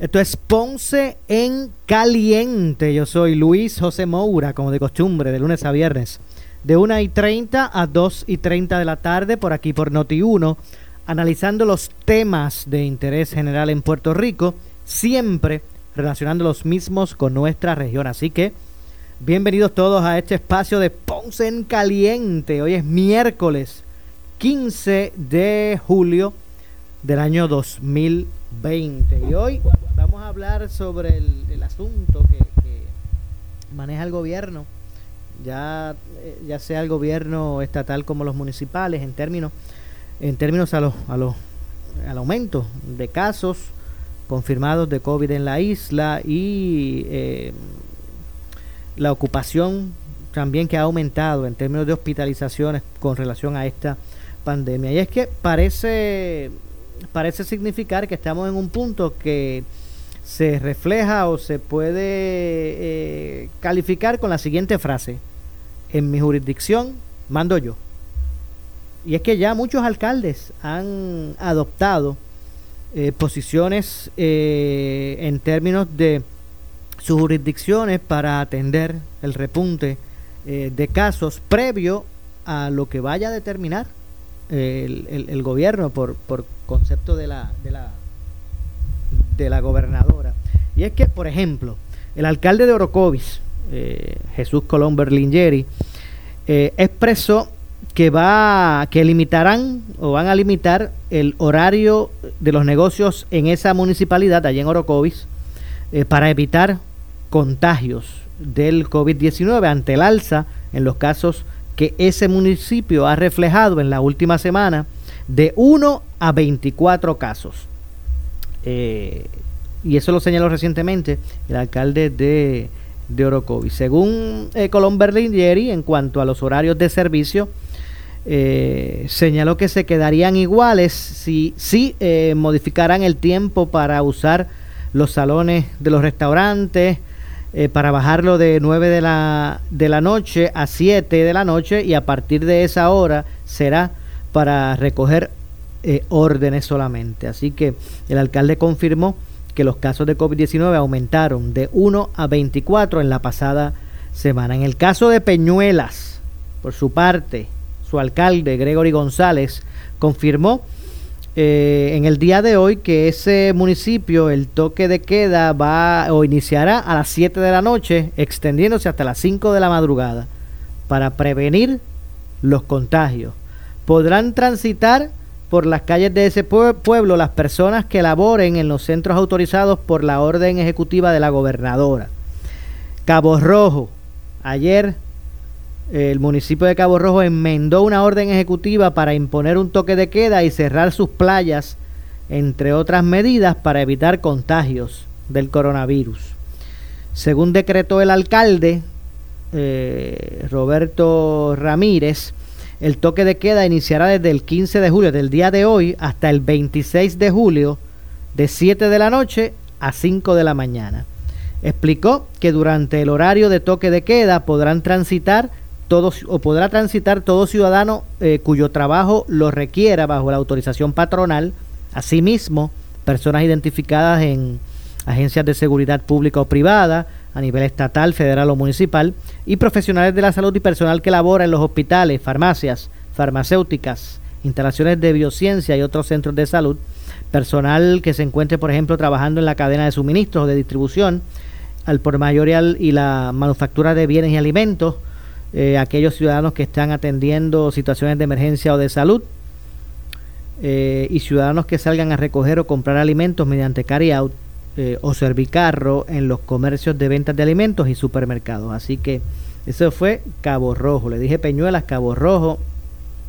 Esto es Ponce en Caliente. Yo soy Luis José Moura, como de costumbre, de lunes a viernes, de 1 y 30 a 2 y 30 de la tarde, por aquí por Noti1, analizando los temas de interés general en Puerto Rico, siempre relacionando los mismos con nuestra región. Así que, bienvenidos todos a este espacio de Ponce en Caliente. Hoy es miércoles 15 de julio del año 2020. Y hoy vamos a hablar sobre el, asunto que, maneja el gobierno, ya, eh, ya sea el gobierno estatal como los municipales, en términos, en términos a los, a los, al aumento de casos confirmados de COVID en la isla y eh, la ocupación también que ha aumentado en términos de hospitalizaciones con relación a esta pandemia. Y es que parece, parece significar que estamos en un punto que se refleja o se puede eh, calificar con la siguiente frase. En mi jurisdicción mando yo. Y es que ya muchos alcaldes han adoptado eh, posiciones eh, en términos de sus jurisdicciones para atender el repunte de casos previo a lo que vaya a determinar el, gobierno por, por concepto de la, de la de la gobernadora. Y es que, por ejemplo, el alcalde de Orocovis, eh, Jesús Colón Berlingeri, eh, expresó que va que limitarán o van a limitar el horario de los negocios en esa municipalidad allá en Orocovis eh, para evitar contagios del COVID-19 ante el alza en los casos que ese municipio ha reflejado en la última semana de 1 a 24 casos. Eh, y eso lo señaló recientemente el alcalde de, de Orocovi. Según eh, Colón Berlingeri, en cuanto a los horarios de servicio, eh, señaló que se quedarían iguales si, si eh, modificaran el tiempo para usar los salones de los restaurantes, eh, para bajarlo de 9 de la, de la noche a 7 de la noche y a partir de esa hora será para recoger eh, órdenes solamente. Así que el alcalde confirmó que los casos de COVID-19 aumentaron de 1 a 24 en la pasada semana. En el caso de Peñuelas, por su parte, su alcalde Gregory González confirmó eh, en el día de hoy que ese municipio, el toque de queda va o iniciará a las 7 de la noche, extendiéndose hasta las 5 de la madrugada, para prevenir los contagios. Podrán transitar por las calles de ese pueblo las personas que laboren en los centros autorizados por la orden ejecutiva de la gobernadora. Cabo Rojo, ayer el municipio de Cabo Rojo enmendó una orden ejecutiva para imponer un toque de queda y cerrar sus playas, entre otras medidas para evitar contagios del coronavirus. Según decretó el alcalde eh, Roberto Ramírez, el toque de queda iniciará desde el 15 de julio, del día de hoy, hasta el 26 de julio, de 7 de la noche a 5 de la mañana. Explicó que durante el horario de toque de queda podrán transitar todos o podrá transitar todo ciudadano eh, cuyo trabajo lo requiera bajo la autorización patronal, asimismo personas identificadas en agencias de seguridad pública o privada, a nivel estatal, federal o municipal, y profesionales de la salud y personal que labora en los hospitales, farmacias, farmacéuticas, instalaciones de biociencia y otros centros de salud, personal que se encuentre, por ejemplo, trabajando en la cadena de suministros o de distribución, al por mayor y la manufactura de bienes y alimentos, eh, aquellos ciudadanos que están atendiendo situaciones de emergencia o de salud eh, y ciudadanos que salgan a recoger o comprar alimentos mediante carry out eh, o servicarro en los comercios de ventas de alimentos y supermercados. Así que eso fue Cabo Rojo. Le dije Peñuelas, Cabo Rojo,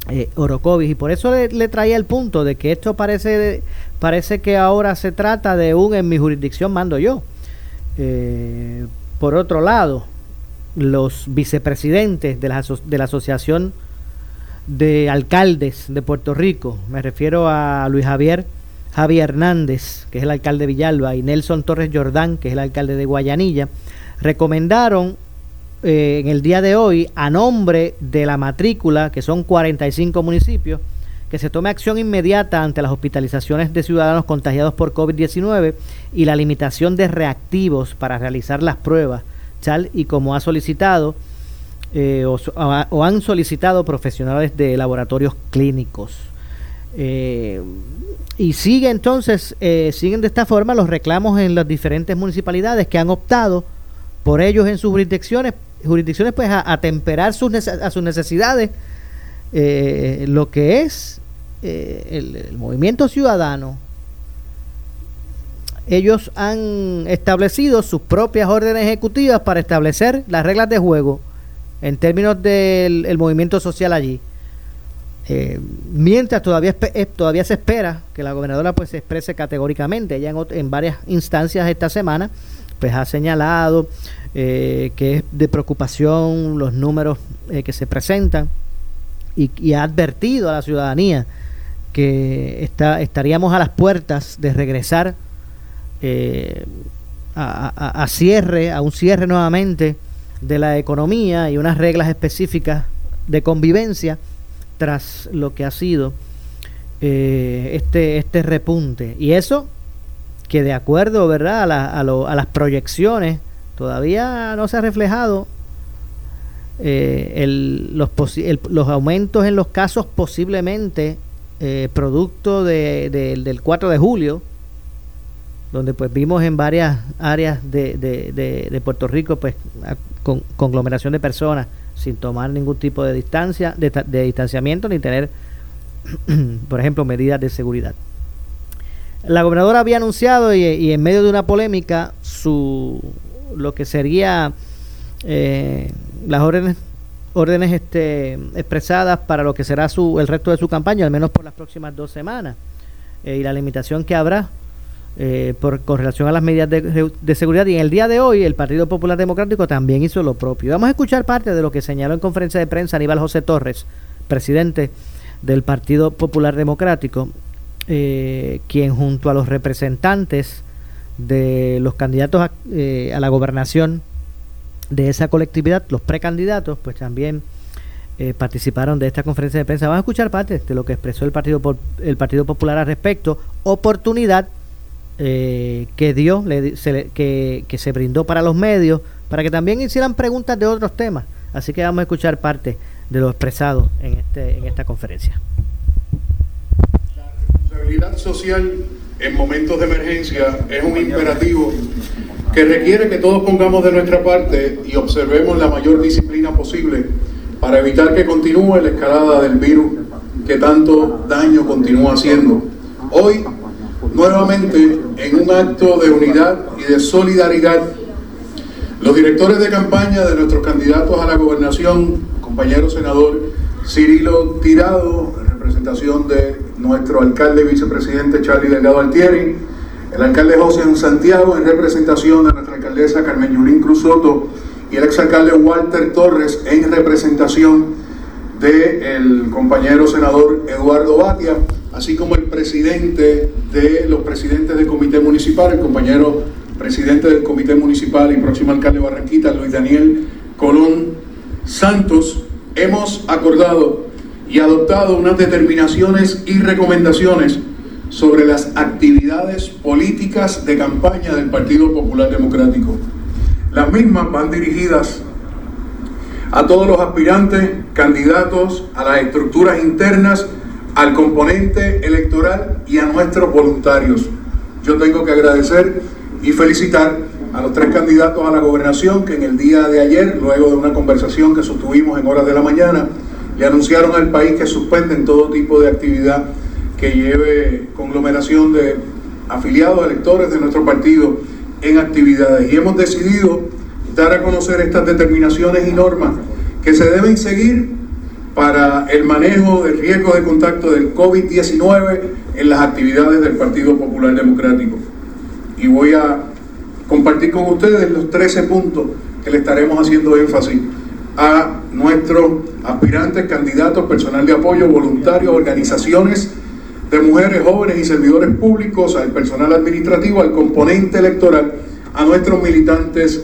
eh, Orocovis. Y por eso le, traía el punto de que esto parece, parece que ahora se trata de un en mi jurisdicción mando yo. Por otro lado, los vicepresidentes de la, de la Asociación de Alcaldes de Puerto Rico, me refiero a Luis Javier Javier Hernández, que es el alcalde de Villalba, y Nelson Torres Jordán, que es el alcalde de Guayanilla, recomendaron eh, en el día de hoy, a nombre de la matrícula, que son 45 municipios, que se tome acción inmediata ante las hospitalizaciones de ciudadanos contagiados por COVID-19 y la limitación de reactivos para realizar las pruebas, y como ha solicitado eh, o, han solicitado profesionales de laboratorios clínicos. Eh, y sigue entonces, eh, siguen de esta forma los reclamos en las diferentes municipalidades que han optado por ellos en sus jurisdicciones, jurisdicciones pues a, temperar sus a sus necesidades, lo que es el, movimiento ciudadano. Ellos han establecido sus propias órdenes ejecutivas para establecer las reglas de juego en términos del movimiento social allí. Eh, mientras todavía, eh, todavía se espera que la gobernadora pues se exprese categóricamente, ella en, varias instancias esta semana pues ha señalado eh, que es de preocupación los números que se presentan y, ha advertido a la ciudadanía que está, estaríamos a las puertas de regresar a cierre, a un cierre nuevamente de la economía y unas reglas específicas de convivencia tras lo que ha sido eh, este, este repunte. Y eso que de acuerdo ¿verdad? A, a, las proyecciones todavía no se ha reflejado eh, el, los, los aumentos en los casos posiblemente eh, producto de, del 4 de julio, donde pues vimos en varias áreas de, de Puerto Rico pues con, conglomeración de personas sin tomar ningún tipo de distancia, de, distanciamiento ni tener, por ejemplo, medidas de seguridad. La gobernadora había anunciado y, en medio de una polémica su lo que sería eh, las órdenes órdenes este, expresadas para lo que será su el resto de su campaña, al menos por las próximas dos semanas, eh, y la limitación que habrá eh, por, con relación a las medidas de, seguridad. Y en el día de hoy, el Partido Popular Democrático también hizo lo propio. Vamos a escuchar parte de lo que señaló en conferencia de prensa Aníbal José Torres, presidente del Partido Popular Democrático, eh, quien junto a los representantes de los candidatos a, eh, a, la gobernación de esa colectividad, los precandidatos, pues también participaron de esta conferencia de prensa. Vamos a escuchar parte de lo que expresó el Partido, el Partido Popular al respecto. Oportunidad eh, que dio, que, que se brindó para los medios, para que también hicieran preguntas de otros temas. Así que vamos a escuchar parte de lo expresado en, este, en esta conferencia. La responsabilidad social en momentos de emergencia es un imperativo que requiere que todos pongamos de nuestra parte y observemos la mayor disciplina posible para evitar que continúe la escalada del virus que tanto daño continúa haciendo. Hoy nuevamente en un acto de unidad y de solidaridad. Los directores de campaña de nuestros candidatos a la gobernación, compañero senador Cirilo Tirado, en representación de nuestro alcalde y vicepresidente Charlie Delgado Altieri, el alcalde José Santiago, en representación de nuestra alcaldesa Carmen Yulín Cruz Soto, y el exalcalde Walter Torres, en representación del compañero senador Eduardo Batia así como el presidente de los presidentes del comité municipal, el compañero presidente del comité municipal y próximo alcalde de Barranquita, Luis Daniel Colón Santos, hemos acordado y adoptado unas determinaciones y recomendaciones sobre las actividades políticas de campaña del Partido Popular Democrático. Las mismas van dirigidas a todos los aspirantes, candidatos, a las estructuras internas al componente electoral y a nuestros voluntarios. Yo tengo que agradecer y felicitar a los tres candidatos a la gobernación que en el día de ayer, luego de una conversación que sostuvimos en horas de la mañana, le anunciaron al país que suspenden todo tipo de actividad que lleve conglomeración de afiliados, electores de nuestro partido en actividades. Y hemos decidido dar a conocer estas determinaciones y normas que se deben seguir para el manejo del riesgo de contacto del COVID-19 en las actividades del Partido Popular Democrático. Y voy a compartir con ustedes los 13 puntos que le estaremos haciendo énfasis a nuestros aspirantes, candidatos, personal de apoyo, voluntarios, organizaciones de mujeres, jóvenes y servidores públicos, al personal administrativo, al componente electoral, a nuestros militantes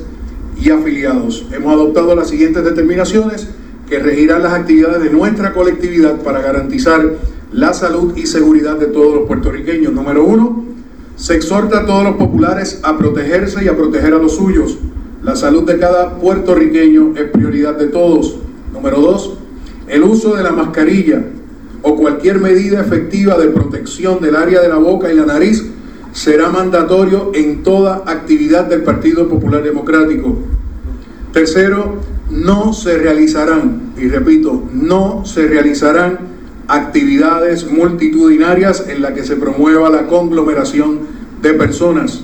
y afiliados. Hemos adoptado las siguientes determinaciones que regirán las actividades de nuestra colectividad para garantizar la salud y seguridad de todos los puertorriqueños. Número uno, se exhorta a todos los populares a protegerse y a proteger a los suyos. La salud de cada puertorriqueño es prioridad de todos. Número dos, el uso de la mascarilla o cualquier medida efectiva de protección del área de la boca y la nariz será mandatorio en toda actividad del Partido Popular Democrático. Tercero, no se realizarán, y repito, no se realizarán actividades multitudinarias en las que se promueva la conglomeración de personas.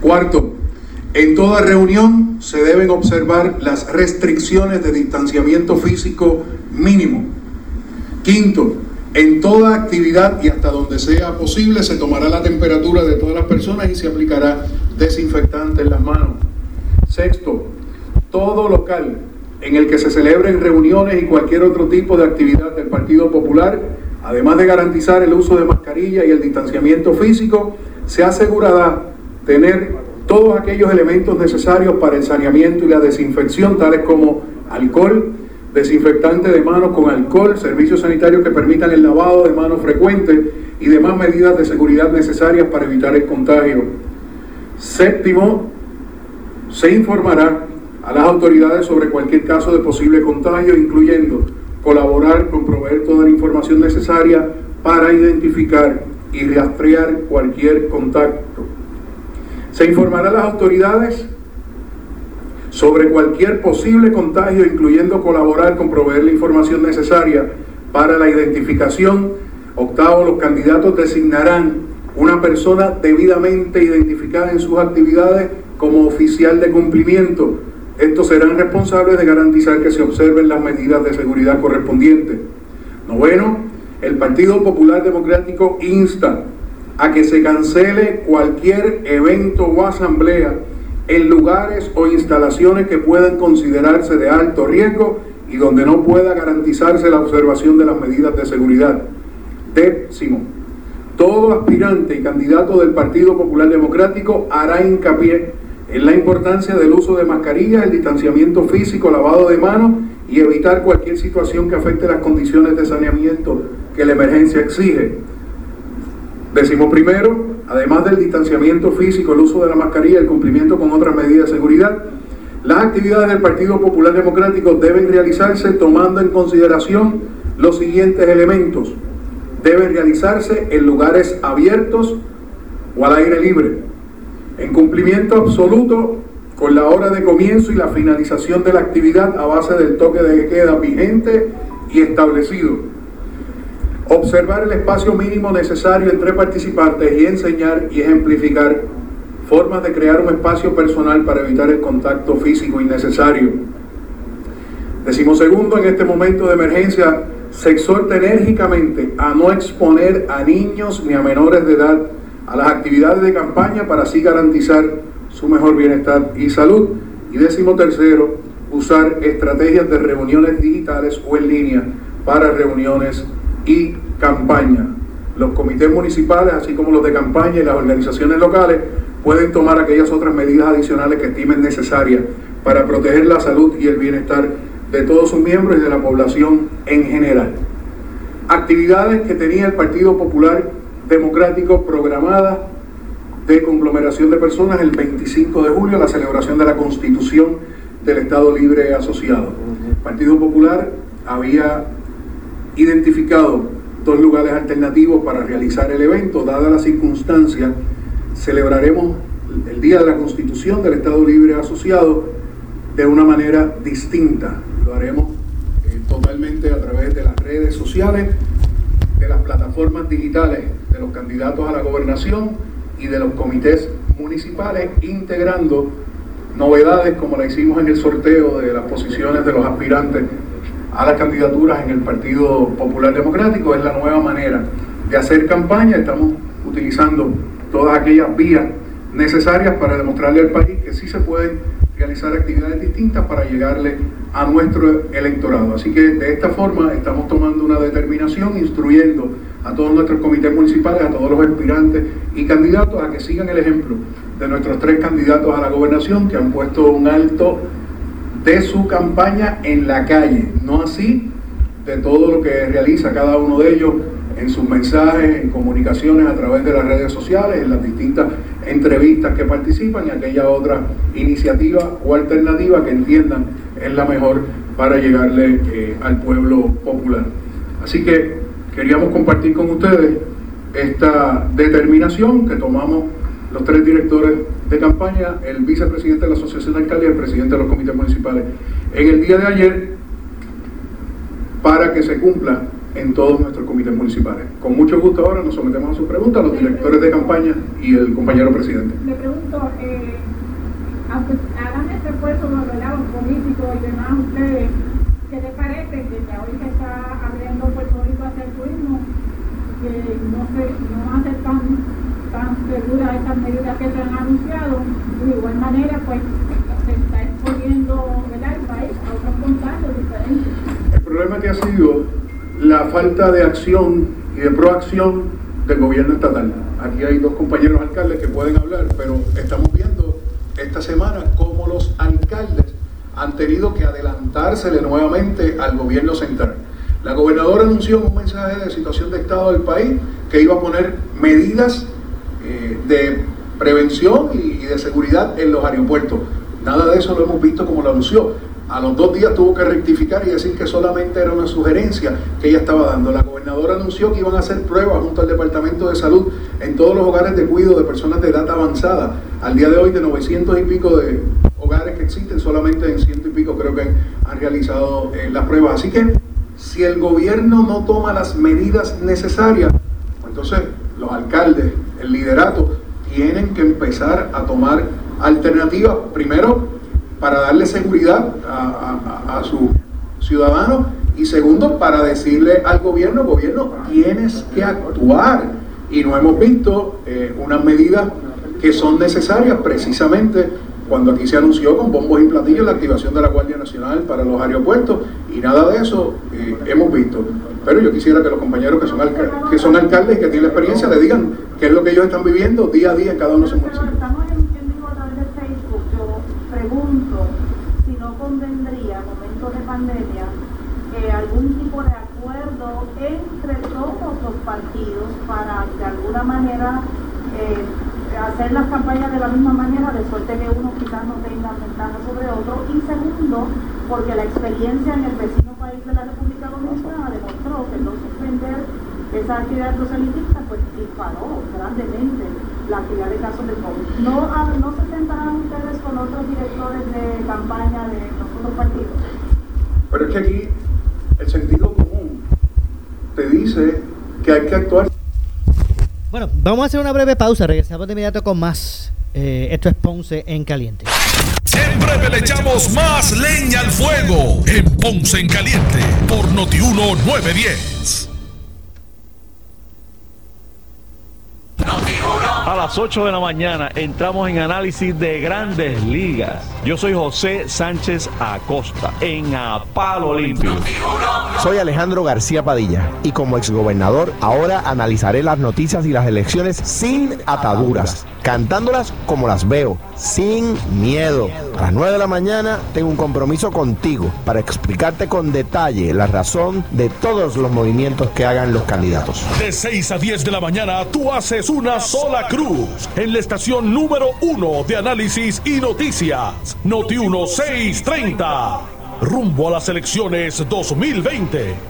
Cuarto, en toda reunión se deben observar las restricciones de distanciamiento físico mínimo. Quinto, en toda actividad y hasta donde sea posible se tomará la temperatura de todas las personas y se aplicará desinfectante en las manos. Sexto, todo local en el que se celebren reuniones y cualquier otro tipo de actividad del Partido Popular, además de garantizar el uso de mascarilla y el distanciamiento físico, se asegurará tener todos aquellos elementos necesarios para el saneamiento y la desinfección, tales como alcohol, desinfectante de manos con alcohol, servicios sanitarios que permitan el lavado de manos frecuente y demás medidas de seguridad necesarias para evitar el contagio. Séptimo, se informará a las autoridades sobre cualquier caso de posible contagio, incluyendo colaborar con proveer toda la información necesaria para identificar y rastrear cualquier contacto. Se informará a las autoridades sobre cualquier posible contagio, incluyendo colaborar con proveer la información necesaria para la identificación. Octavo, los candidatos designarán una persona debidamente identificada en sus actividades como oficial de cumplimiento estos serán responsables de garantizar que se observen las medidas de seguridad correspondientes. Noveno, el Partido Popular Democrático insta a que se cancele cualquier evento o asamblea en lugares o instalaciones que puedan considerarse de alto riesgo y donde no pueda garantizarse la observación de las medidas de seguridad. Décimo, todo aspirante y candidato del Partido Popular Democrático hará hincapié en la importancia del uso de mascarillas, el distanciamiento físico, lavado de manos y evitar cualquier situación que afecte las condiciones de saneamiento que la emergencia exige. Decimos primero, además del distanciamiento físico, el uso de la mascarilla, el cumplimiento con otras medidas de seguridad, las actividades del Partido Popular Democrático deben realizarse tomando en consideración los siguientes elementos. Deben realizarse en lugares abiertos o al aire libre en cumplimiento absoluto con la hora de comienzo y la finalización de la actividad a base del toque de queda vigente y establecido. Observar el espacio mínimo necesario entre participantes y enseñar y ejemplificar formas de crear un espacio personal para evitar el contacto físico innecesario. Decimos segundo, en este momento de emergencia se exhorta enérgicamente a no exponer a niños ni a menores de edad a las actividades de campaña para así garantizar su mejor bienestar y salud. Y décimo tercero, usar estrategias de reuniones digitales o en línea para reuniones y campaña. Los comités municipales, así como los de campaña y las organizaciones locales, pueden tomar aquellas otras medidas adicionales que estimen necesarias para proteger la salud y el bienestar de todos sus miembros y de la población en general. Actividades que tenía el Partido Popular democrático programada de conglomeración de personas el 25 de julio, la celebración de la constitución del Estado Libre Asociado. El Partido Popular había identificado dos lugares alternativos para realizar el evento, dada la circunstancia, celebraremos el Día de la Constitución del Estado Libre Asociado de una manera distinta. Lo haremos eh, totalmente a través de las redes sociales, de las plataformas digitales de los candidatos a la gobernación y de los comités municipales, integrando novedades como la hicimos en el sorteo de las posiciones de los aspirantes a las candidaturas en el Partido Popular Democrático. Es la nueva manera de hacer campaña. Estamos utilizando todas aquellas vías necesarias para demostrarle al país que sí se pueden realizar actividades distintas para llegarle a nuestro electorado. Así que de esta forma estamos tomando una determinación, instruyendo a todos nuestros comités municipales, a todos los aspirantes y candidatos a que sigan el ejemplo de nuestros tres candidatos a la gobernación que han puesto un alto de su campaña en la calle, no así de todo lo que realiza cada uno de ellos en sus mensajes, en comunicaciones a través de las redes sociales, en las distintas entrevistas que participan y aquella otra iniciativa o alternativa que entiendan es la mejor para llegarle eh, al pueblo popular. Así que queríamos compartir con ustedes esta determinación que tomamos los tres directores de campaña, el vicepresidente de la Asociación de Alcaldes y el presidente de los comités municipales en el día de ayer para que se cumpla en todos nuestros comités municipales. Con mucho gusto ahora nos sometemos a sus preguntas, los directores de campaña y el compañero presidente. Me pregunto, eh, hagan ese esfuerzo, los políticos y demás, ustedes, ¿qué les parece que hoy se está abriendo Puerto Rico hacia el turismo? Que no, se, no van a tan, tan seguras estas medidas que se han anunciado, de igual manera, pues se está exponiendo el país a otros contagios diferentes. El problema que ha sido la falta de acción y de proacción del gobierno estatal. Aquí hay dos compañeros alcaldes que pueden hablar, pero estamos viendo esta semana cómo los alcaldes han tenido que adelantársele nuevamente al gobierno central. La gobernadora anunció un mensaje de situación de estado del país que iba a poner medidas eh, de prevención y de seguridad en los aeropuertos. Nada de eso lo hemos visto como lo anunció. A los dos días tuvo que rectificar y decir que solamente era una sugerencia que ella estaba dando. La gobernadora anunció que iban a hacer pruebas junto al Departamento de Salud en todos los hogares de cuidado de personas de edad avanzada. Al día de hoy, de 900 y pico de hogares que existen, solamente en ciento y pico creo que han realizado eh, las pruebas. Así que si el gobierno no toma las medidas necesarias, entonces los alcaldes, el liderato, tienen que empezar a tomar alternativas. Primero, para darle seguridad a, sus ciudadanos y segundo, para decirle al gobierno, gobierno, tienes que actuar. Y no hemos visto eh, unas medidas que son necesarias precisamente cuando aquí se anunció con bombos y platillos la activación de la Guardia Nacional para los aeropuertos y nada de eso eh, hemos visto. Pero yo quisiera que los compañeros que son, que son alcaldes y que tienen experiencia le digan qué es lo que ellos están viviendo día a día en cada uno de sus municipios. pandemia eh, algún tipo de acuerdo entre todos los partidos para de alguna manera eh, hacer las campañas de la misma manera, de suerte que uno quizás no tenga ventaja sobre otro, y segundo, porque la experiencia en el vecino país de la República Dominicana demostró que no suspender esa actividad proselitista pues disparó grandemente la actividad de casos de COVID. ¿No, ¿No se sentarán ustedes con otros directores de campaña de los otros partidos? Pero es que aquí el sentido común te dice que hay que actuar. Bueno, vamos a hacer una breve pausa, regresamos de inmediato con más. Eh, esto es Ponce en Caliente. En breve le echamos más leña al fuego en Ponce en Caliente por Notiuno 910. Las 8 de la mañana entramos en análisis de grandes ligas. Yo soy José Sánchez Acosta en Apalo Limpio. Soy Alejandro García Padilla y como exgobernador ahora analizaré las noticias y las elecciones sin ataduras, cantándolas como las veo, sin miedo. A las 9 de la mañana tengo un compromiso contigo para explicarte con detalle la razón de todos los movimientos que hagan los candidatos. De 6 a 10 de la mañana tú haces una sola cruz en la estación número uno de análisis y noticias. Noti 1630. Rumbo a las elecciones 2020.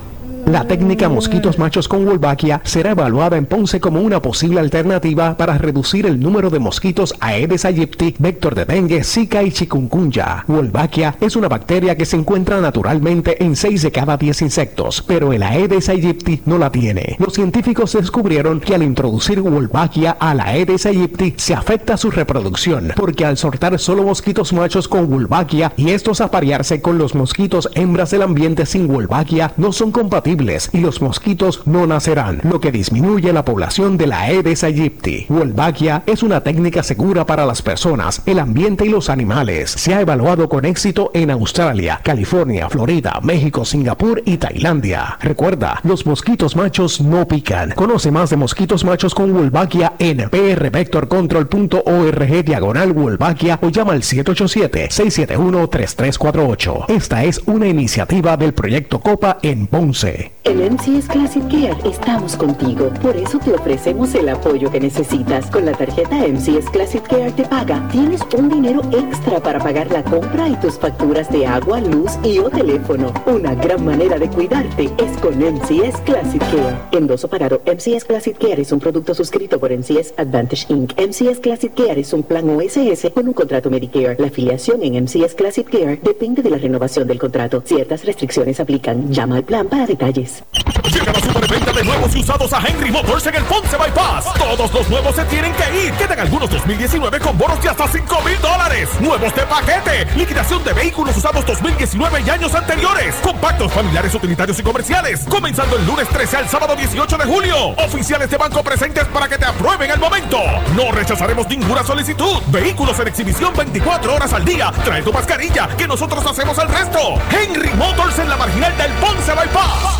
La técnica mosquitos machos con Wolbachia será evaluada en Ponce como una posible alternativa para reducir el número de mosquitos Aedes aegypti, vector de dengue, zika y chikungunya. Wolbachia es una bacteria que se encuentra naturalmente en 6 de cada 10 insectos, pero el Aedes aegypti no la tiene. Los científicos descubrieron que al introducir Wolbachia a la Aedes aegypti se afecta su reproducción, porque al soltar solo mosquitos machos con Wolbachia y estos aparearse con los mosquitos hembras del ambiente sin Wolbachia no son compatibles y los mosquitos no nacerán, lo que disminuye la población de la Aedes aegypti. Wolbachia es una técnica segura para las personas, el ambiente y los animales. Se ha evaluado con éxito en Australia, California, Florida, México, Singapur y Tailandia. Recuerda, los mosquitos machos no pican. Conoce más de mosquitos machos con Wolbachia en prvectorcontrol.org diagonal Wolbachia o llama al 787-671-3348. Esta es una iniciativa del proyecto Copa en Ponce. En MCS Classic Care estamos contigo. Por eso te ofrecemos el apoyo que necesitas. Con la tarjeta MCS Classic Care te paga. Tienes un dinero extra para pagar la compra y tus facturas de agua, luz y o teléfono. Una gran manera de cuidarte es con MCS Classic Care. Endoso pagado. MCS Classic Care es un producto suscrito por MCS Advantage Inc. MCS Classic Care es un plan OSS con un contrato Medicare. La afiliación en MCS Classic Care depende de la renovación del contrato. Ciertas restricciones aplican. Llama al plan para detalles. Llega la superventa de nuevos y usados a Henry Motors en el Ponce Bypass. Todos los nuevos se tienen que ir. Quedan algunos 2019 con bonos de hasta 5 mil dólares. Nuevos de paquete. Liquidación de vehículos usados 2019 y años anteriores. Compactos familiares, utilitarios y comerciales. Comenzando el lunes 13 al sábado 18 de julio. Oficiales de banco presentes para que te aprueben el momento. No rechazaremos ninguna solicitud. Vehículos en exhibición 24 horas al día. Trae tu mascarilla, que nosotros hacemos el resto. Henry Motors en la marginal del Ponce Bypass.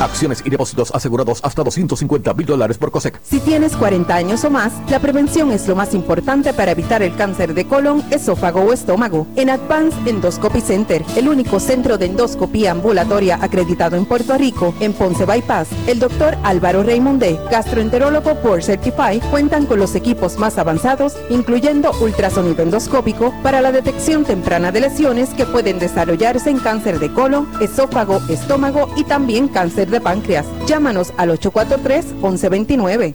Acciones y depósitos asegurados hasta 250 mil dólares por COSEC. Si tienes 40 años o más, la prevención es lo más importante para evitar el cáncer de colon, esófago o estómago. En Advanced Endoscopy Center, el único centro de endoscopía ambulatoria acreditado en Puerto Rico, en Ponce Bypass, el doctor Álvaro Raymondé, gastroenterólogo por Certify, cuentan con los equipos más avanzados, incluyendo ultrasonido endoscópico, para la detección temprana de lesiones que pueden desarrollarse en cáncer de colon, esófago, estómago y también cáncer de páncreas. Llámanos al 843-1129.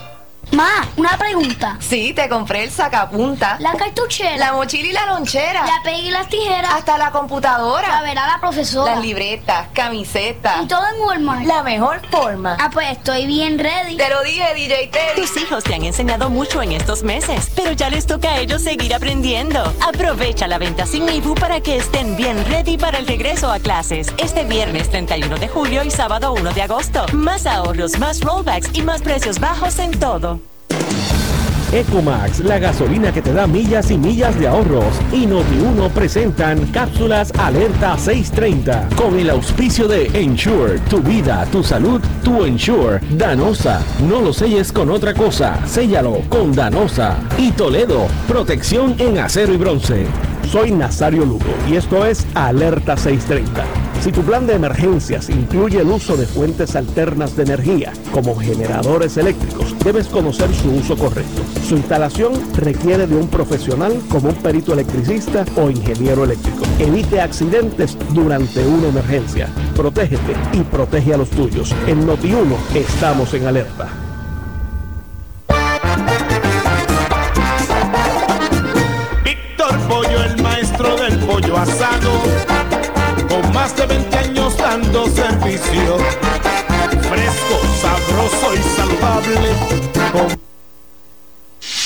Ma, una pregunta. Sí, te compré el sacapunta. La cartuchera. La mochila y la lonchera. La pega y las tijeras. Hasta la computadora. La verá la profesora. Las libretas, camisetas. Y todo en Walmart. La mejor forma. Ah, pues estoy bien ready. Te lo dije, DJ Teddy. Tus hijos te han enseñado mucho en estos meses, pero ya les toca a ellos seguir aprendiendo. Aprovecha la venta sin IBU para que estén bien ready para el regreso a clases. Este viernes 31 de julio y sábado 1 de agosto. Más ahorros, más rollbacks y más precios bajos en todo. Ecomax, la gasolina que te da millas y millas de ahorros. Y Noti1 presentan cápsulas Alerta 630 con el auspicio de Ensure, tu vida, tu salud, tu Ensure. Danosa, no lo selles con otra cosa, séllalo con Danosa. Y Toledo, protección en acero y bronce. Soy Nazario Lugo y esto es Alerta 630. Si tu plan de emergencias incluye el uso de fuentes alternas de energía, como generadores eléctricos, debes conocer su uso correcto. Su instalación requiere de un profesional como un perito electricista o ingeniero eléctrico. Evite accidentes durante una emergencia. Protégete y protege a los tuyos. En Noti1 estamos en alerta. Víctor Pollo, el maestro del pollo asado, más de 20 años dando servicio, fresco, sabroso y saludable. Con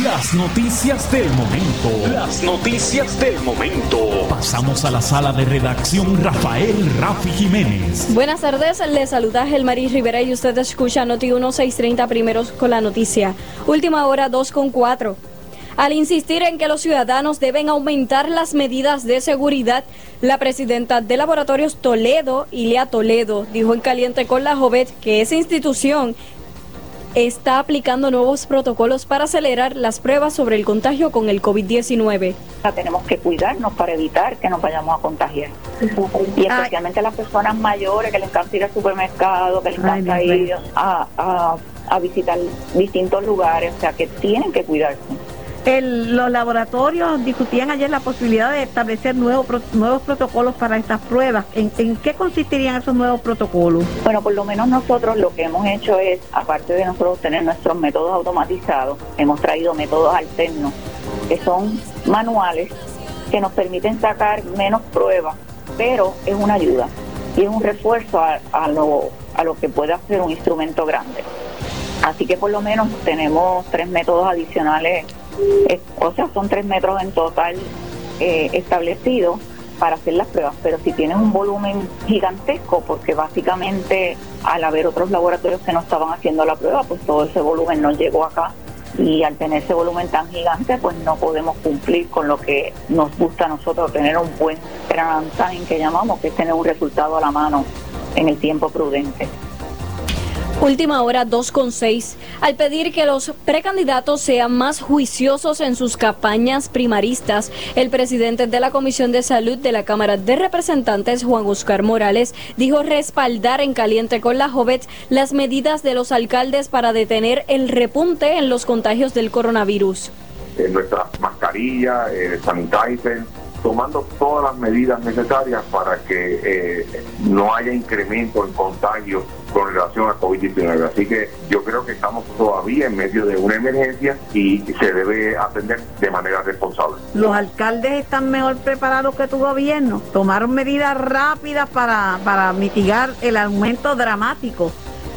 las noticias del momento. Las noticias del momento. Pasamos a la sala de redacción Rafael Rafi Jiménez. Buenas tardes, les saluda Gelmaris Rivera y usted escucha Noti 1630 primeros con la noticia. Última hora 2 con 4. Al insistir en que los ciudadanos deben aumentar las medidas de seguridad, la presidenta de Laboratorios Toledo, Ilia Toledo, dijo en Caliente con la Jovet que esa institución está aplicando nuevos protocolos para acelerar las pruebas sobre el contagio con el COVID-19. Tenemos que cuidarnos para evitar que nos vayamos a contagiar. Y especialmente las personas mayores que les encanta ir al supermercado, que les encanta ir a, a, a visitar distintos lugares, o sea que tienen que cuidarse. El- los laboratorios discutían ayer la posibilidad de establecer nuevos, nuevos protocolos para estas pruebas. ¿En, qué consistirían esos nuevos protocolos? Bueno, por lo menos nosotros lo que hemos hecho es, aparte de nosotros tener nuestros métodos automatizados, hemos traído métodos alternos que son manuales que nos permiten sacar menos pruebas, pero es una ayuda y es un refuerzo a, a lo, a lo que puede hacer un instrumento grande. Así que por lo menos tenemos tres métodos adicionales, eh, o sea, son tres metros en total eh, establecidos para hacer las pruebas, pero si tienes un volumen gigantesco, porque básicamente al haber otros laboratorios que no estaban haciendo la prueba, pues todo ese volumen no llegó acá y al tener ese volumen tan gigante, pues no podemos cumplir con lo que nos gusta a nosotros, tener un buen time que llamamos, que es tener un resultado a la mano en el tiempo prudente. Última hora 2.6. Al pedir que los precandidatos sean más juiciosos en sus campañas primaristas, el presidente de la Comisión de Salud de la Cámara de Representantes, Juan Oscar Morales, dijo respaldar en caliente con la Jovet las medidas de los alcaldes para detener el repunte en los contagios del coronavirus. eh, nuestras mascarillas, eh, sanitizer, tomando todas las medidas necesarias para que eh, no haya incremento en contagios con relación a COVID-19. Así que yo creo que estamos todavía en medio de una emergencia y se debe atender de manera responsable. ¿Los alcaldes están mejor preparados que tu gobierno? ¿Tomaron medidas rápidas para, para mitigar el aumento dramático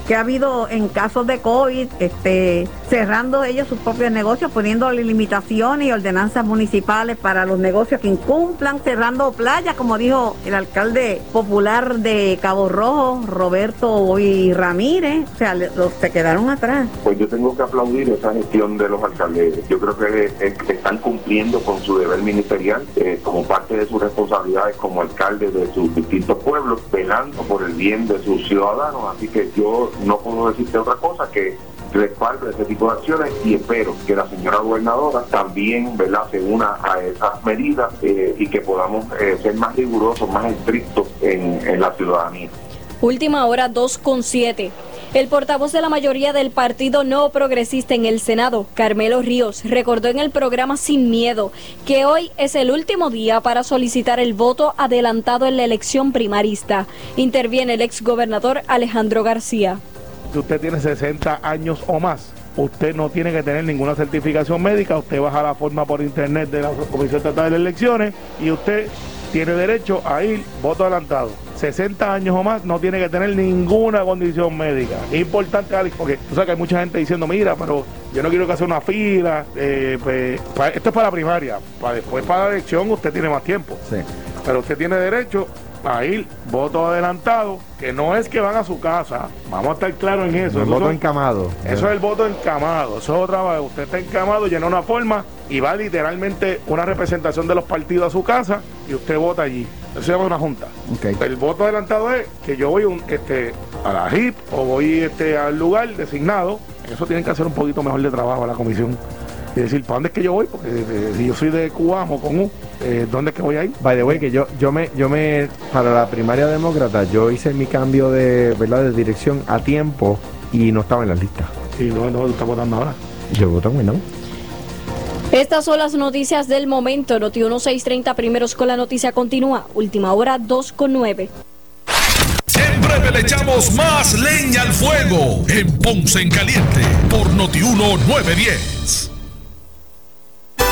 que ha habido en casos de COVID, este, cerrando ellos sus propios negocios, poniendo limitaciones y ordenanzas municipales para los negocios que incumplan, cerrando playas, como dijo el alcalde popular de Cabo Rojo, Roberto Boy Ramírez, o sea, los se quedaron atrás. Pues yo tengo que aplaudir esa gestión de los alcaldes. Yo creo que eh, están cumpliendo con su deber ministerial eh, como parte de sus responsabilidades como alcaldes de sus distintos pueblos, velando por el bien de sus ciudadanos. Así que yo no puedo decirte otra cosa que respaldo ese tipo de acciones y espero que la señora gobernadora también ¿verdad? se una a esas medidas eh, y que podamos eh, ser más rigurosos, más estrictos en, en la ciudadanía. Última hora 2.7. El portavoz de la mayoría del Partido No Progresista en el Senado, Carmelo Ríos, recordó en el programa Sin Miedo que hoy es el último día para solicitar el voto adelantado en la elección primarista. Interviene el exgobernador Alejandro García. Si usted tiene 60 años o más, usted no tiene que tener ninguna certificación médica, usted baja la forma por internet de la Comisión Estatal de Elecciones y usted tiene derecho a ir voto adelantado. 60 años o más no tiene que tener ninguna condición médica. Es importante, Alex, porque tú sabes que hay mucha gente diciendo, mira, pero yo no quiero que hacer una fila, eh, pues, esto es para la primaria, para después para la elección usted tiene más tiempo. Pero usted tiene derecho a ir voto adelantado, que no es que van a su casa, vamos a estar claros en eso. El voto son- encamado. Eso es el voto encamado, eso es otra vez. Usted está encamado, llena una forma y va literalmente una representación de los partidos a su casa y usted vota allí. Eso se llama una junta. El voto adelantado es que yo voy un, este, a la HIP o voy este, al lugar designado. Eso tienen que hacer un poquito mejor de trabajo a la comisión. Y decir, ¿para dónde es que yo voy? Porque eh, si yo soy de Cubamo con U, eh, ¿dónde es que voy a ir? By the way, que yo, yo me, yo me, para la primaria demócrata, yo hice mi cambio de, ¿verdad? de dirección a tiempo y no estaba en las listas. ¿Y no, no está votando ahora? Yo voto en no. Estas son las noticias del momento. Noti 1630 primeros con la noticia continúa. Última hora 2 con 9. En breve le echamos más leña al fuego en Ponce en Caliente por Notiuno 910.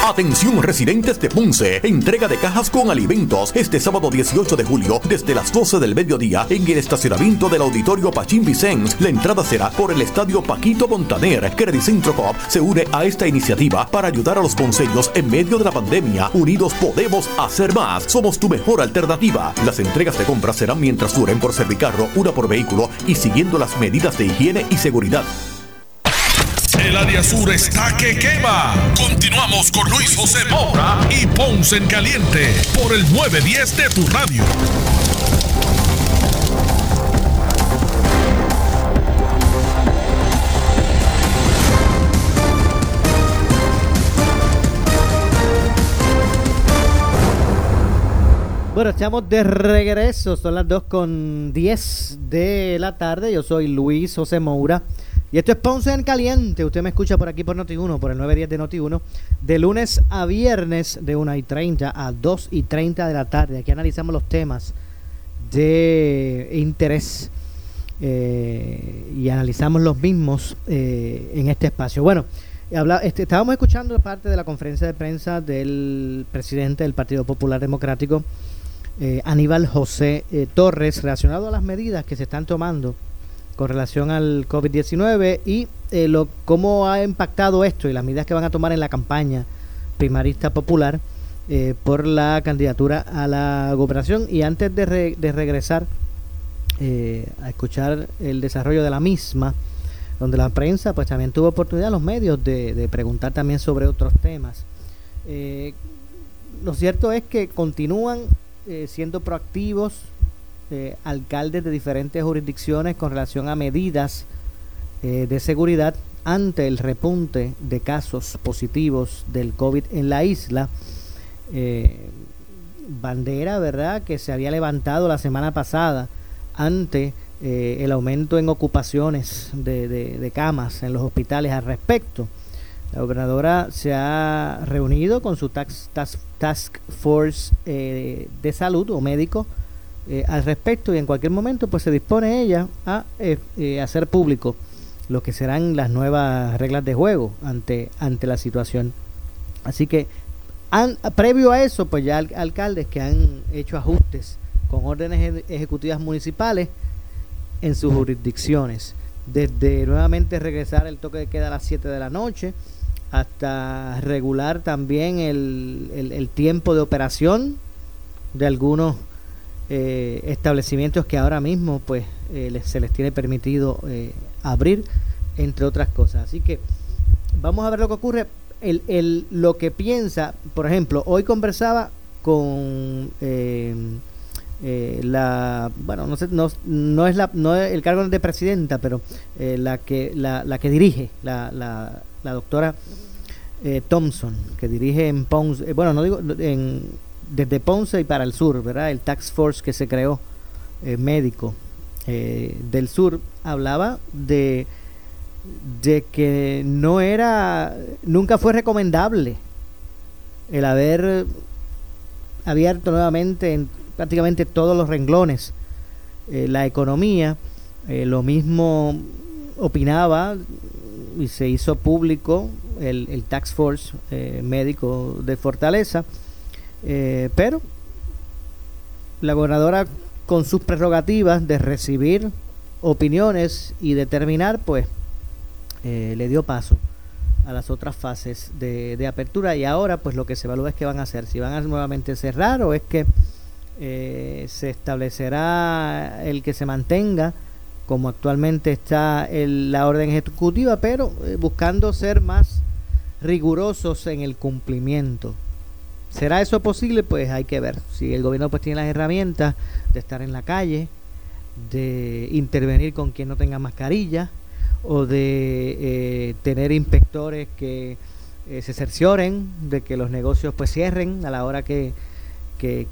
Atención residentes de Ponce, entrega de cajas con alimentos este sábado 18 de julio desde las 12 del mediodía en el estacionamiento del auditorio Pachín Vicens. La entrada será por el estadio Paquito Montaner. Credicentro Coop se une a esta iniciativa para ayudar a los ponceños en medio de la pandemia. Unidos podemos hacer más. Somos tu mejor alternativa. Las entregas de compras serán mientras duren por servicarro, una por vehículo y siguiendo las medidas de higiene y seguridad. El área sur está que quema. Continuamos con Luis José Moura y Ponce en Caliente por el 910 de tu radio. Bueno, estamos de regreso, son las 2 con 10 de la tarde, yo soy Luis José Moura y esto es Ponce en Caliente, usted me escucha por aquí por Noti1, por el 910 de Noti1, de lunes a viernes de 1 y 30 a 2 y 30 de la tarde, aquí analizamos los temas de interés eh, y analizamos los mismos eh, en este espacio. Bueno, habla- este, estábamos escuchando parte de la conferencia de prensa del presidente del Partido Popular Democrático, eh, Aníbal José Torres, relacionado a las medidas que se están tomando con relación al COVID-19 y eh, lo, cómo ha impactado esto y las medidas que van a tomar en la campaña primarista popular eh, por la candidatura a la gobernación. Y antes de, re- regresar eh, a escuchar el desarrollo de la misma, donde la prensa pues también tuvo oportunidad, los medios, de, de preguntar también sobre otros temas. Eh, lo cierto es que continúan eh, siendo proactivos eh, alcaldes de diferentes jurisdicciones con relación a medidas eh, de seguridad ante el repunte de casos positivos del COVID en la isla. Eh, bandera, ¿verdad?, que se había levantado la semana pasada ante eh, el aumento en ocupaciones de, de- camas en los hospitales al respecto. La gobernadora se ha reunido con su tax- task, task force eh, de salud o médico eh, al respecto y en cualquier momento pues se dispone ella a eh, eh, hacer público lo que serán las nuevas reglas de juego ante, ante la situación. Así que previo a eso, pues ya al- alcaldes que han hecho ajustes con órdenes eje- ejecutivas municipales en sus jurisdicciones. Desde nuevamente regresar el toque de queda a las 7 de la noche hasta regular también el, el- el tiempo de operación de algunos eh, establecimientos que ahora mismo pues eh, se les tiene permitido eh, abrir, entre otras cosas. Así que vamos a ver lo que ocurre. El, el- lo que piensa, por ejemplo, hoy conversaba con eh, eh, la, bueno, no sé, no, no es la, no es el cargo de presidenta, pero eh, la que la, la que dirige, la, la, la doctora Thompson, que dirige en Ponce, bueno, no digo en, desde Ponce y para el sur, ¿verdad? El tax force que se creó eh, médico eh, del sur hablaba de de que no era nunca fue recomendable el haber abierto nuevamente en prácticamente todos los renglones eh, la economía lo mismo opinaba y se hizo público el, el tax force médico de Fortaleza eh, pero la gobernadora con sus prerrogativas de recibir opiniones y determinar pues eh, le dio paso a las otras fases de, apertura y ahora pues lo que se evalúa es que van a hacer, si van a nuevamente cerrar o es que eh, se establecerá el que se mantenga como actualmente está el- la orden ejecutiva, pero eh, buscando ser más rigurosos en el cumplimiento. ¿Será eso posible? Pues hay que ver. Si el gobierno pues tiene las herramientas de estar en la calle, de intervenir con quien no tenga mascarilla o de eh, tener inspectores que eh, se cercioren de que los negocios pues cierren a la hora que, que,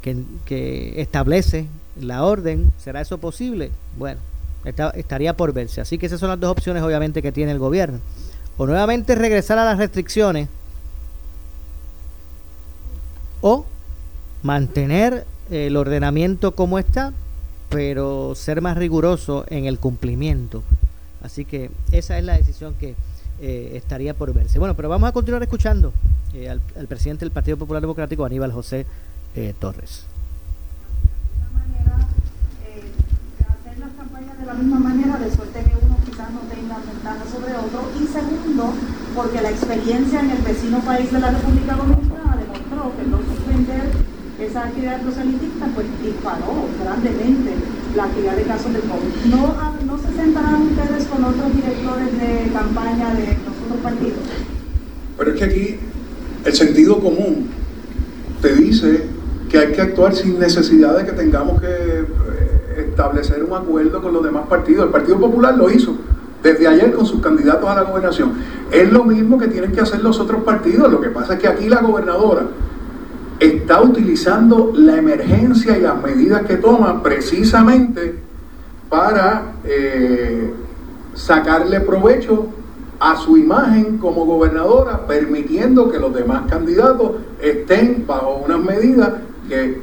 establece la orden. ¿Será eso posible? Bueno, esta- estaría por verse. Así que esas son las dos opciones obviamente que tiene el gobierno. O nuevamente regresar a las restricciones o mantener el ordenamiento como está, pero ser más riguroso en el cumplimiento. Así que esa es la decisión que eh, estaría por verse. Bueno, pero vamos a continuar escuchando eh, al, presidente del Partido Popular Democrático, Aníbal José eh, Torres. de la misma manera, de uno quizás no tenga ventaja sobre otro. Y segundo, porque la experiencia en el vecino país de la República Dominicana demostró que no suspender esa actividad proselitista pues disparó grandemente la actividad de casos de COVID. ¿No, ah, no se sentarán ustedes con otros directores de campaña de los otros partidos? Pero es que aquí el sentido común te dice que hay que actuar sin necesidad de que tengamos que eh, establecer un acuerdo con los demás partidos. El Partido Popular lo hizo desde ayer con sus candidatos a la gobernación. Es lo mismo que tienen que hacer los otros partidos. Lo que pasa es que aquí la gobernadora está utilizando la emergencia y las medidas que toma precisamente para eh, sacarle provecho a su imagen como gobernadora, permitiendo que los demás candidatos estén bajo unas medidas que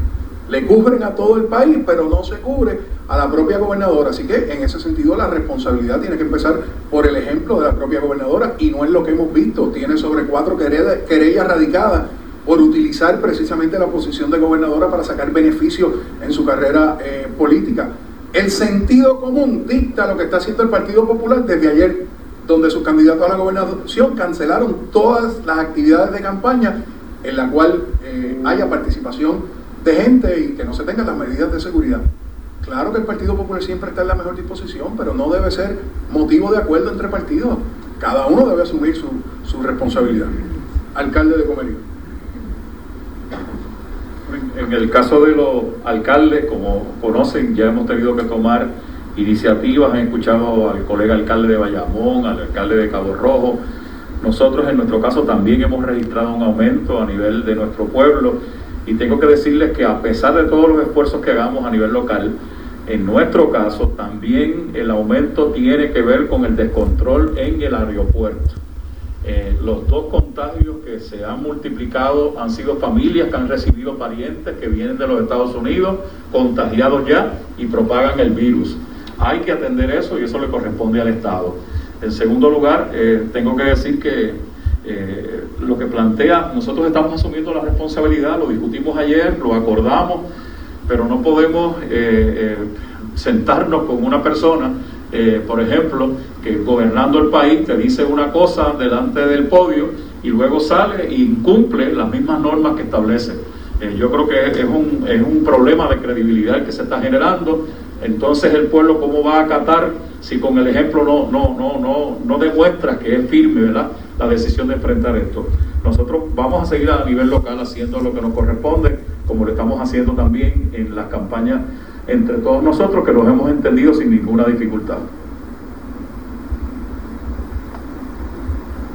le cubren a todo el país, pero no se cubre a la propia gobernadora. Así que en ese sentido la responsabilidad tiene que empezar por el ejemplo de la propia gobernadora y no es lo que hemos visto. Tiene sobre cuatro querellas, radicadas por utilizar precisamente la posición de gobernadora para sacar beneficio en su carrera eh, política. El sentido común dicta lo que está haciendo el Partido Popular desde ayer, donde sus candidatos a la gobernación cancelaron todas las actividades de campaña en la cual eh, haya participación de gente y que no se tengan las medidas de seguridad. Claro que el Partido Popular siempre está en la mejor disposición, pero no debe ser motivo de acuerdo entre partidos. Cada uno debe asumir su, su responsabilidad. Alcalde de Comerío. En el caso de los alcaldes, como conocen, ya hemos tenido que tomar iniciativas. Han escuchado al colega alcalde de Bayamón, al alcalde de Cabo Rojo. Nosotros en nuestro caso también hemos registrado un aumento a nivel de nuestro pueblo y tengo que decirles que a pesar de todos los esfuerzos que hagamos a nivel local, en nuestro caso también el aumento tiene que ver con el descontrol en el aeropuerto. Eh, los dos contagios que se han multiplicado han sido familias que han recibido parientes que vienen de los Estados Unidos, contagiados ya y propagan el virus. Hay que atender eso y eso le corresponde al Estado. En segundo lugar, eh, tengo que decir que eh, lo que plantea, nosotros estamos asumiendo la responsabilidad, lo discutimos ayer, lo acordamos, pero no podemos eh, eh, sentarnos con una persona, por ejemplo, que gobernando el país te dice una cosa delante del podio y luego sale e incumple las mismas normas que establece. Yo creo que es un, es un problema de credibilidad que se está generando. Entonces el pueblo cómo va a acatar si con el ejemplo no, no, no, no, no demuestra que es firme ¿verdad? La decisión de enfrentar esto. Nosotros vamos a seguir a nivel local haciendo lo que nos corresponde, como lo estamos haciendo también en las campañas entre todos nosotros, que los hemos entendido sin ninguna dificultad.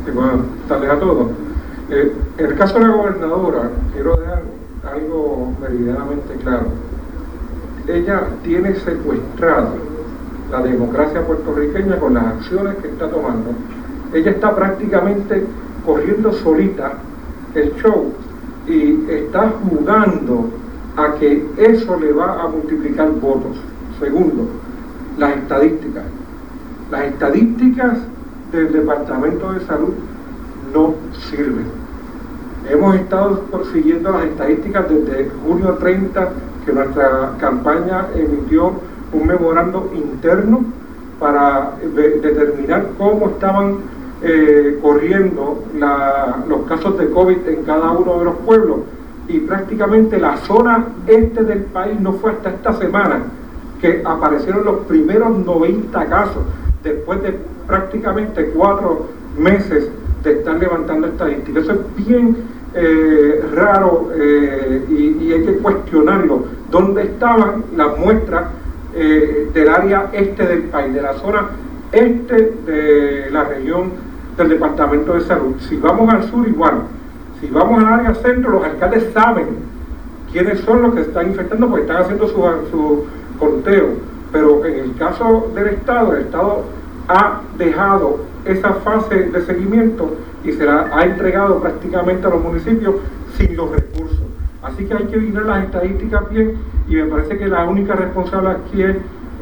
Y buenas tardes a todos. Eh, en el caso de la gobernadora, quiero dejar algo meridianamente claro. Ella tiene secuestrada la democracia puertorriqueña con las acciones que está tomando. Ella está prácticamente corriendo solita el show y está jugando a que eso le va a multiplicar votos. Segundo, las estadísticas. Las estadísticas del Departamento de Salud no sirven. Hemos estado persiguiendo las estadísticas desde junio 30 que nuestra campaña emitió un memorando interno para de- determinar cómo estaban eh, corriendo los casos de COVID en cada uno de los pueblos y prácticamente la zona este del país no fue hasta esta semana que aparecieron los primeros 90 casos después de prácticamente cuatro meses de estar levantando estadísticas. Eso es bien eh, raro eh, y, hay que cuestionarlo. ¿Dónde estaban las muestras del área este del país, de la zona este de la región del Departamento de Salud? Si vamos al sur, igual. Si vamos al área centro, los alcaldes saben quiénes son los que están infectando porque están haciendo su, su conteo. Pero en el caso del Estado, el Estado ha dejado esa fase de seguimiento y se la ha entregado prácticamente a los municipios sin los recursos. Así que hay que mirar las estadísticas bien y me parece que la única responsable aquí es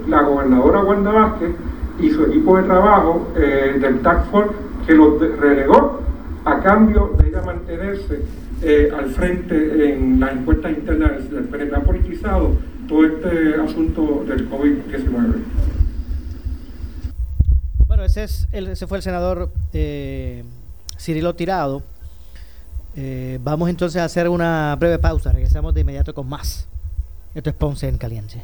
la gobernadora Wanda Vázquez y su equipo de trabajo eh, del Task Force que de- relegó a cambio de ella mantenerse eh, al frente en las encuestas internas del PNP. Ha politizado todo este asunto del COVID-19. Bueno, ese, es el, fue el senador eh, Cirilo Tirado. Eh, vamos entonces a hacer una breve pausa. Regresamos de inmediato con más. Esto es Ponce en Caliente.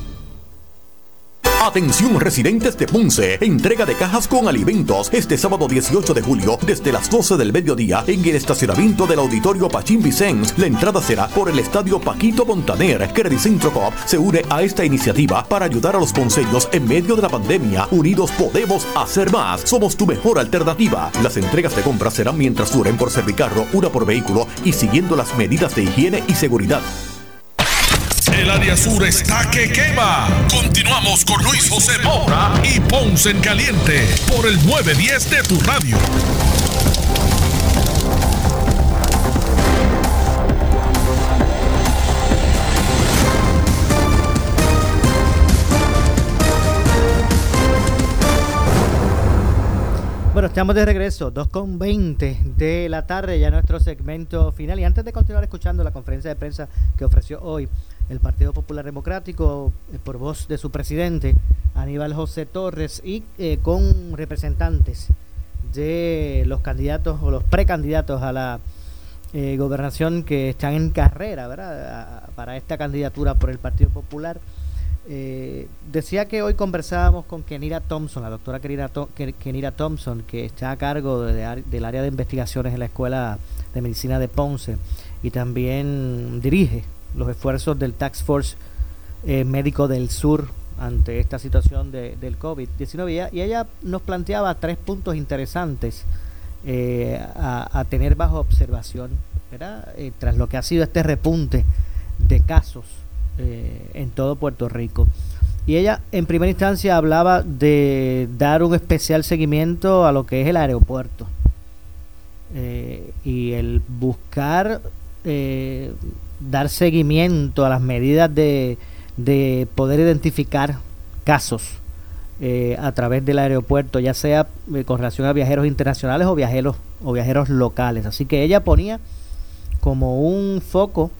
Atención residentes de Ponce, entrega de cajas con alimentos este sábado 18 de julio desde las 12 del mediodía en el estacionamiento del auditorio Pachín Vicens. La entrada será por el estadio Paquito Montaner. Credicentro Coop se une a esta iniciativa para ayudar a los ponceños en medio de la pandemia. Unidos podemos hacer más. Somos tu mejor alternativa. Las entregas de compras serán mientras duren por servicarro, una por vehículo y siguiendo las medidas de higiene y seguridad. El área sur está que quema. Continuamos con Luis José Moura y Ponce en Caliente por el 910 de tu radio. Bueno, estamos de regreso, 2.20 de la tarde, ya nuestro segmento final. Y antes de continuar escuchando la conferencia de prensa que ofreció hoy el Partido Popular Democrático eh, por voz de su presidente, Aníbal José Torres, y eh, con representantes de los candidatos o los precandidatos a la eh, gobernación que están en carrera, ¿verdad? Para esta candidatura por el Partido Popular. Eh, decía que hoy conversábamos con Kenira Thompson, la doctora Kenira, Thompson, que está a cargo de- del área de investigaciones en la Escuela de Medicina de Ponce y también dirige los esfuerzos del Task Force eh, Médico del Sur ante esta situación de- del COVID-19. Y ella- nos planteaba tres puntos interesantes eh, a, a tener bajo observación. Eh, tras lo que ha sido este repunte de casos en todo Puerto Rico. Y ella en primera instancia hablaba de dar un especial seguimiento a lo que es el aeropuerto y el buscar dar seguimiento a las medidas de, de poder identificar casos eh, a través del aeropuerto, ya sea eh, con relación a viajeros internacionales o viajeros o viajeros locales. Así que ella ponía como un foco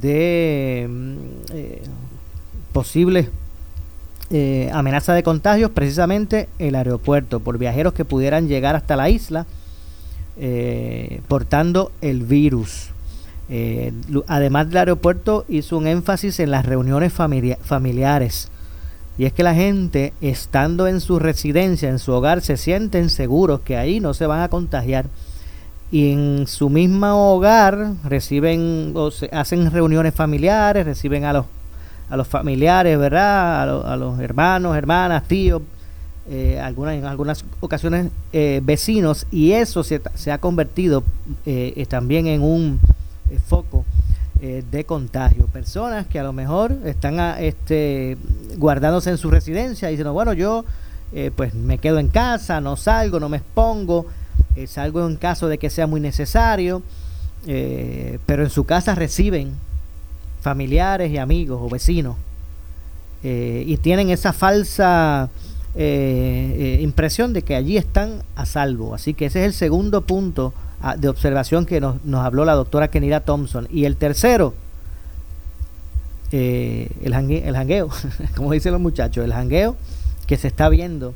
de mm, eh, posibles eh, amenaza de contagios precisamente el aeropuerto por viajeros que pudieran llegar hasta la isla eh, portando el virus. Eh, además del aeropuerto hizo un énfasis en las reuniones familia- familiares. Y es que la gente, estando en su residencia, en su hogar, se sienten seguros que ahí no se van a contagiar. Y en su mismo hogar reciben o se hacen reuniones familiares, reciben a los, a los familiares, ¿verdad? A, lo- a los hermanos, hermanas, tíos, eh, algunas, en algunas ocasiones eh, vecinos. Y eso se, se ha convertido eh, también en un foco eh, de contagio. Personas que a lo mejor están a- este, guardándose en su residencia y diciendo, bueno, yo eh, pues me quedo en casa, no salgo, no me expongo, eh, salgo en caso de que sea muy necesario, eh, pero en su casa reciben familiares y amigos o vecinos y tienen esa falsa impresión de que allí están a salvo. Así que ese es el segundo punto de observación que nos, nos habló la doctora Kenira Thompson. Y el tercero, eh, el, jangue- jangueo, como dicen los muchachos, el jangueo que se está viendo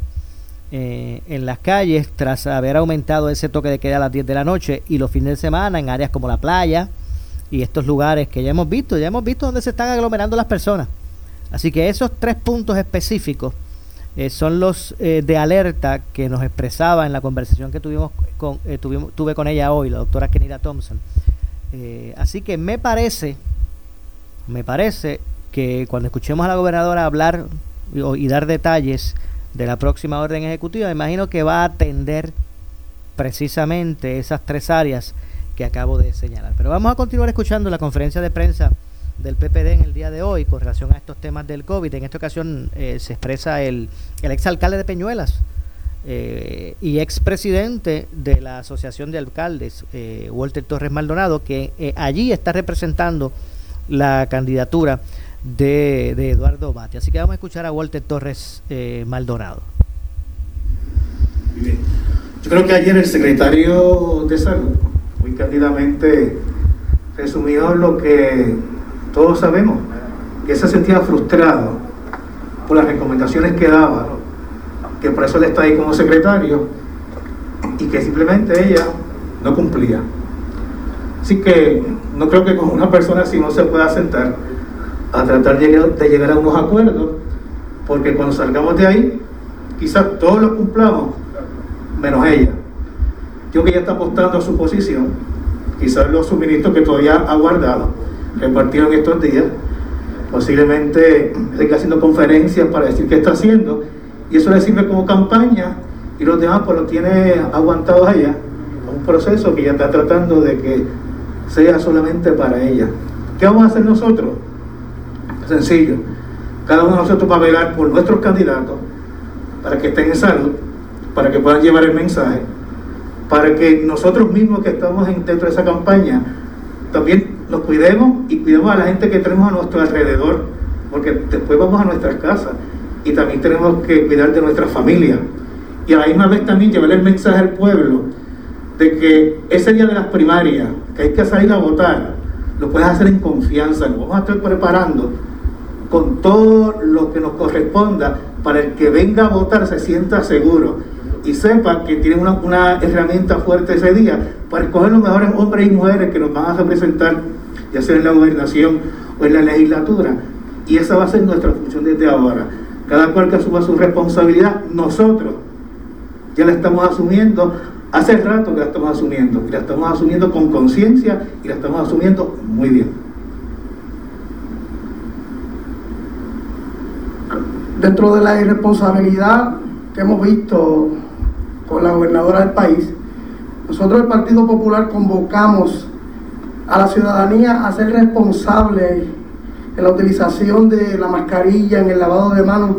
eh, en las calles tras haber aumentado ese toque de queda a las 10 de la noche y los fines de semana en áreas como la playa y estos lugares que ya hemos visto, ya hemos visto donde se están aglomerando las personas. Así que esos tres puntos específicos eh, son los eh, de alerta que nos expresaba en la conversación que tuvimos con, eh, tuvimos, tuve con ella hoy, la doctora Kenira Thompson. Eh, así que me parece, me parece que cuando escuchemos a la gobernadora hablar y, y dar detalles de la próxima orden ejecutiva, imagino que va a atender precisamente esas tres áreas que acabo de señalar. Pero vamos a continuar escuchando la conferencia de prensa del PPD en el día de hoy con relación a estos temas del COVID. En esta ocasión eh, se expresa el, el exalcalde de Peñuelas eh, y expresidente de la Asociación de Alcaldes, eh, Walter Torres Maldonado, que eh, allí está representando la candidatura de, Eduardo Bate. Así que vamos a escuchar a Walter Torres Maldonado. Yo creo que ayer el secretario de Salud muy cándidamente resumió lo que todos sabemos, que se sentía frustrado por las recomendaciones que daba, que por eso él está ahí como secretario y que simplemente ella no cumplía. Así que no creo que con una persona así no se pueda sentar a tratar de llegar, a unos acuerdos, porque cuando salgamos de ahí, quizás todos lo cumplamos, menos ella. Yo que ella está apostando a su posición, quizás los suministros que todavía ha guardado, repartido en estos días, posiblemente siga haciendo conferencias para decir qué está haciendo, y eso le sirve como campaña, y los demás pues lo tiene aguantados allá, un proceso que ella está tratando de que sea solamente para ella. ¿Qué vamos a hacer nosotros? Sencillo, cada uno de nosotros va a velar por nuestros candidatos, para que estén en salud, para que puedan llevar el mensaje, para que nosotros mismos que estamos en- dentro de esa campaña también nos cuidemos y cuidemos a la gente que tenemos a nuestro alrededor, porque después vamos a nuestras casas y también tenemos que cuidar de nuestra familia. Y a la misma vez también llevar el mensaje al pueblo de que ese día de las primarias, que hay que salir a votar, lo puedes hacer en confianza, nos vamos a estar preparando con todo lo que nos corresponda para el que venga a votar se sienta seguro y sepa que tiene una, una herramienta fuerte ese día para escoger los mejores hombres y mujeres que nos van a representar, ya sea en la gobernación o en la legislatura. Y esa va a ser nuestra función desde ahora. Cada cual que asuma su responsabilidad, nosotros ya la estamos asumiendo, hace rato que la estamos asumiendo, y la estamos asumiendo con conciencia y la estamos asumiendo muy bien. dentro de la irresponsabilidad que hemos visto con la gobernadora del país, nosotros el Partido Popular convocamos a la ciudadanía a ser responsable en la utilización de la mascarilla, en el lavado de manos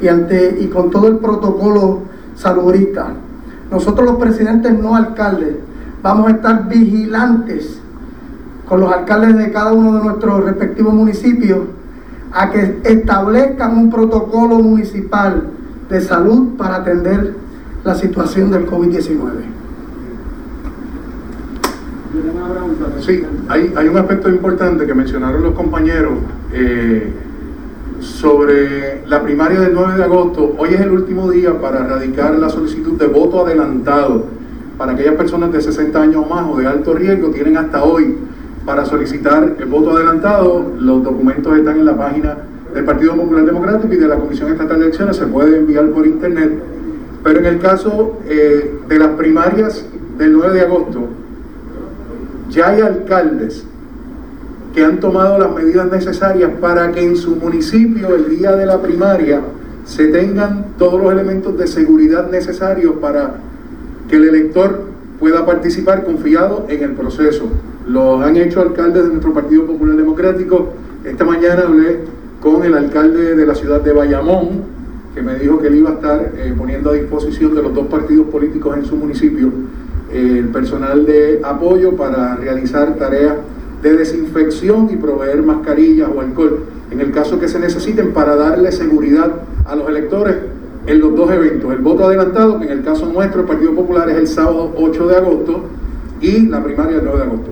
y, ante, y con todo el protocolo saludista. Nosotros los presidentes no alcaldes vamos a estar vigilantes con los alcaldes de cada uno de nuestros respectivos municipios a que establezcan un protocolo municipal de salud para atender la situación del COVID-19. Sí, hay, hay un aspecto importante que mencionaron los compañeros eh, sobre la primaria del 9 de agosto. Hoy es el último día para radicar la solicitud de voto adelantado para aquellas personas de 60 años o más o de alto riesgo. Tienen hasta hoy para solicitar el voto adelantado. Los documentos están en la página del Partido Popular Democrático y de la Comisión Estatal de Elecciones. Se puede enviar por internet. Pero en el caso eh, de las primarias del 9 de agosto, ya hay alcaldes que han tomado las medidas necesarias para que en su municipio el día de la primaria se tengan todos los elementos de seguridad necesarios para que el elector pueda participar confiado en el proceso. Lo han hecho alcaldes de nuestro Partido Popular Democrático. Esta mañana hablé con el alcalde de la ciudad de Bayamón, que me dijo que él iba a estar eh, poniendo a disposición de los dos partidos políticos en su municipio el personal de apoyo para realizar tareas de desinfección y proveer mascarillas o alcohol en el caso que se necesiten para darle seguridad a los electores en los dos eventos, el voto adelantado, que en el caso nuestro, el Partido Popular, es el sábado 8 de agosto, y la primaria el 9 de agosto.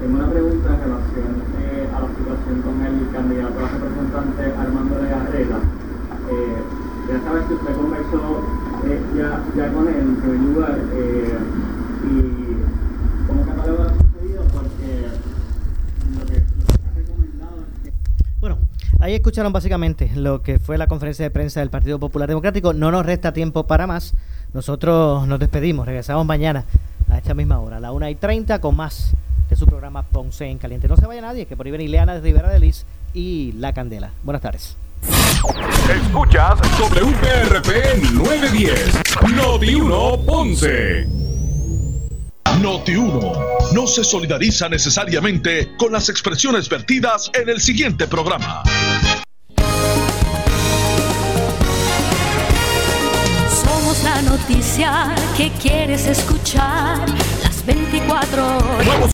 Tengo una pregunta en relación eh, a los conversación con el candidato a representante Armando de Garreta. Eh, ya sabes que usted conversó eh, ya, con lugar eh, sucedido porque que, lo que Bueno, ahí escucharon básicamente lo que fue la conferencia de prensa del Partido Popular Democrático. No nos resta tiempo para más. Nosotros nos despedimos. Regresamos mañana a esta misma hora, a la 1 y 30, con más de su programa Ponce en Caliente. No se vaya nadie, que por ahí viene Ileana de Rivera de Liz y La Candela. Buenas tardes. Escuchas WPRP 910, Noti 1 Ponce. Noti 1 no se solidariza necesariamente con las expresiones vertidas en el siguiente programa. Somos la noticia que quieres escuchar las 24 horas.